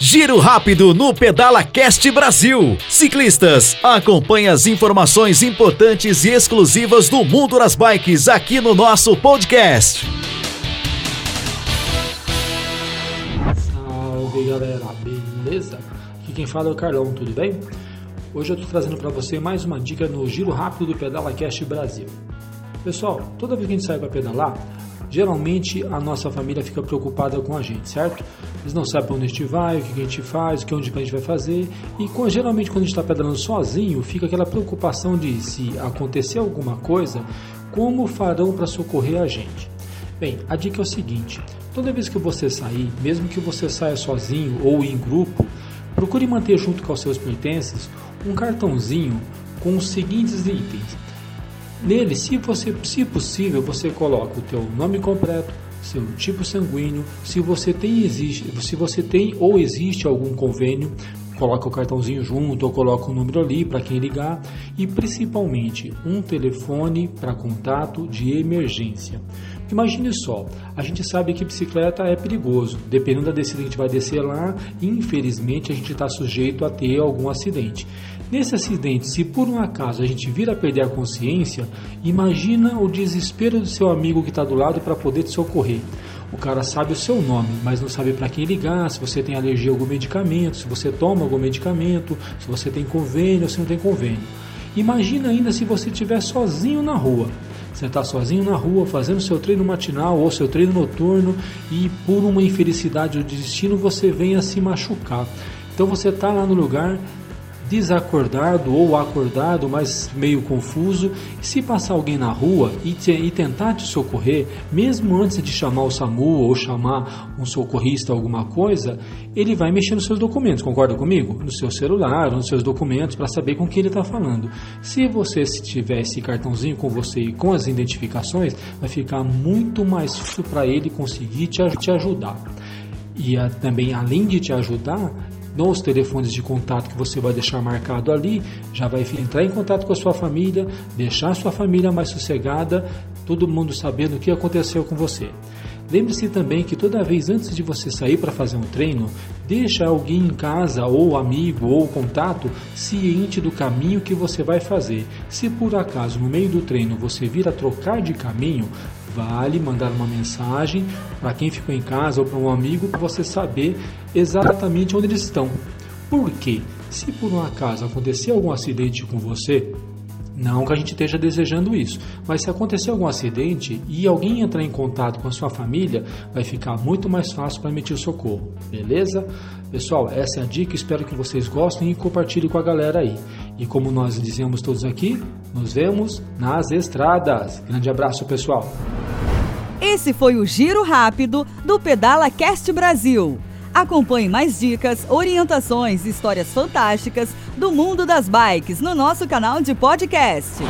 Giro rápido no Pedala Cast Brasil. Ciclistas, acompanhe as informações importantes e exclusivas do mundo das bikes aqui no nosso podcast. Salve galera, beleza? Aqui quem fala é o Carlão, tudo bem? Hoje eu estou trazendo para você mais uma dica no Giro Rápido do Pedala Cast Brasil. Pessoal, toda vez que a gente sai para pedalar, geralmente a nossa família fica preocupada com a gente, certo? Eles não sabem onde a gente vai, o que a gente faz, o que onde a gente vai fazer. E geralmente quando a gente está pedalando sozinho, fica aquela preocupação de se acontecer alguma coisa, como farão para socorrer a gente. Bem, a dica é o seguinte: toda vez que você sair, mesmo que você saia sozinho ou em grupo, procure manter junto com os seus pertences um cartãozinho com os seguintes itens Nele, se, você, se possível, você coloca o teu nome completo, seu tipo sanguíneo, se você tem existe, se você tem ou existe algum convênio, coloca o cartãozinho junto ou coloca o número ali para quem ligar e principalmente um telefone para contato de emergência. Imagine só, a gente sabe que bicicleta é perigoso, dependendo da descida que a gente vai descer lá, infelizmente a gente está sujeito a ter algum acidente. Nesse acidente, se por um acaso a gente vir a perder a consciência, imagina o desespero do seu amigo que está do lado para poder te socorrer. O cara sabe o seu nome, mas não sabe para quem ligar, se você tem alergia a algum medicamento, se você toma algum medicamento, se você tem convênio ou se não tem convênio. Imagina ainda se você estiver sozinho na rua. Você está sozinho na rua fazendo seu treino matinal ou seu treino noturno e por uma infelicidade do destino você vem a se machucar. Então você está lá no lugar desacordado ou acordado, mas meio confuso, se passar alguém na rua e, te, e, tentar te socorrer, mesmo antes de chamar o SAMU ou chamar um socorrista alguma coisa, ele vai mexer nos seus documentos, concorda comigo? No seu celular, nos seus documentos, para saber com quem ele está falando. Se você tiver esse cartãozinho com você e com as identificações, vai ficar muito mais fácil para ele conseguir te, te ajudar. E a, também, além de te ajudar, nos telefones de contato que você vai deixar marcado ali, já vai entrar em contato com a sua família, deixar a sua família mais sossegada, todo mundo sabendo o que aconteceu com você. Lembre-se também que toda vez antes de você sair para fazer um treino, deixa alguém em casa ou amigo ou contato ciente do caminho que você vai fazer. Se por acaso no meio do treino você vir a trocar de caminho, vale mandar uma mensagem para quem ficou em casa ou para um amigo para você saber exatamente onde eles estão. Por quê? Se por um acaso acontecer algum acidente com você, não que a gente esteja desejando isso, mas se acontecer algum acidente e alguém entrar em contato com a sua família, vai ficar muito mais fácil para emitir socorro, beleza? Pessoal, essa é a dica, espero que vocês gostem e compartilhem com a galera aí. E como nós dizemos todos aqui, nos vemos nas estradas. Grande abraço, pessoal. Esse foi o Giro Rápido do Pedala Cast Brasil. Acompanhe mais dicas, orientações e histórias fantásticas do mundo das bikes no nosso canal de podcast.